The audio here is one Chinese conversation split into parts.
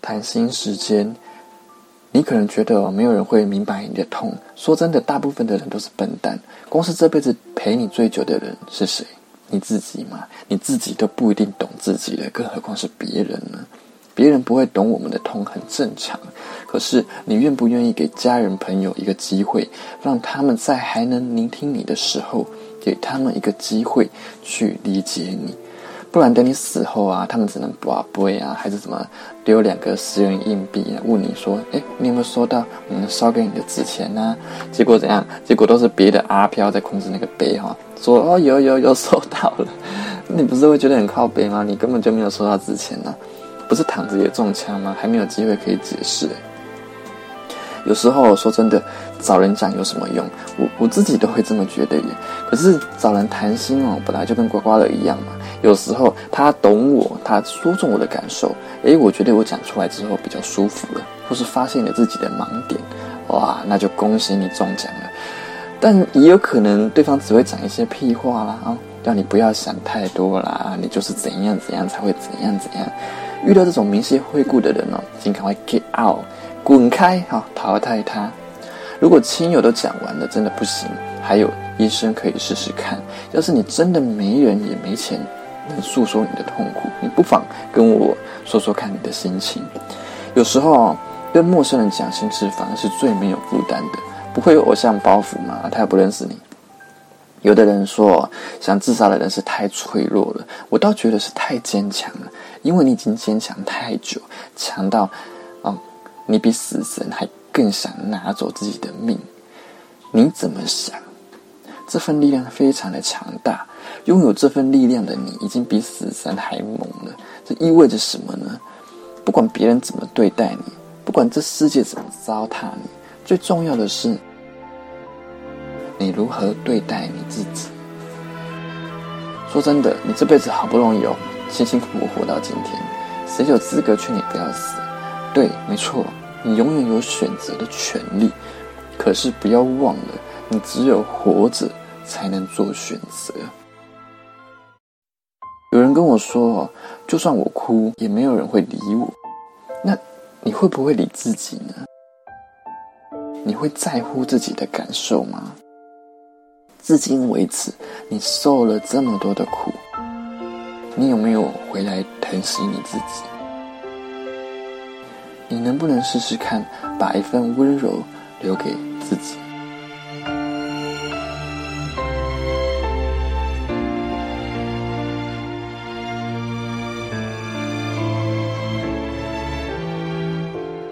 谈心时间，你可能觉得没有人会明白你的痛。说真的，大部分的人都是笨蛋。光是这辈子陪你最久的人是谁？你自己嘛，你自己都不一定懂自己的，更何况是别人呢？别人不会懂我们的痛，很正常。可是，你愿不愿意给家人朋友一个机会，让他们在还能聆听你的时候，给他们一个机会去理解你？不然等你死后啊，他们只能不背啊，还是怎么丢两个十元硬币啊？问你说，哎，你有没有收到我们烧给你的纸钱呢？结果怎样？结果都是别的阿飘在控制那个杯哈，说哦有有有收到了，你不是会觉得很靠背吗？你根本就没有收到纸钱呢，不是躺着也中枪吗？还没有机会可以解释。有时候说真的，找人讲有什么用？我我自己都会这么觉得耶。可是找人谈心哦，本来就跟刮刮乐一样嘛。有时候他懂我，他说中我的感受，诶，我觉得我讲出来之后比较舒服了，或是发现了自己的盲点，哇，那就恭喜你中奖了。但也有可能对方只会讲一些屁话啦，啊，让你不要想太多啦，你就是怎样怎样才会怎样怎样。遇到这种明谢惠顾的人哦，请赶快 get out。滚开！哈，淘汰他。如果亲友都讲完了，真的不行，还有医生可以试试看。要是你真的没人也没钱，诉说你的痛苦，你不妨跟我说说看你的心情。有时候跟陌生人讲心事，反而是最没有负担的，不会有偶像包袱嘛？他也不认识你。有的人说想自杀的人是太脆弱了，我倒觉得是太坚强了，因为你已经坚强太久，强到。你比死神还更想拿走自己的命，你怎么想？这份力量非常的强大，拥有这份力量的你，已经比死神还猛了。这意味着什么呢？不管别人怎么对待你，不管这世界怎么糟蹋你，最重要的是，你如何对待你自己。说真的，你这辈子好不容易哦，辛辛苦苦活到今天，谁有资格劝你不要死？对，没错。你永远有选择的权利，可是不要忘了，你只有活着才能做选择。有人跟我说，就算我哭，也没有人会理我。那你会不会理自己呢？你会在乎自己的感受吗？至今为止，你受了这么多的苦，你有没有回来疼惜你自己？你能不能试试看，把一份温柔留给自己？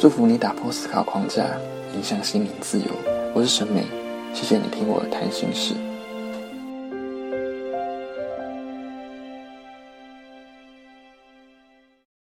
祝福你打破思考框架，影响心灵自由。我是沈美，谢谢你听我谈心事。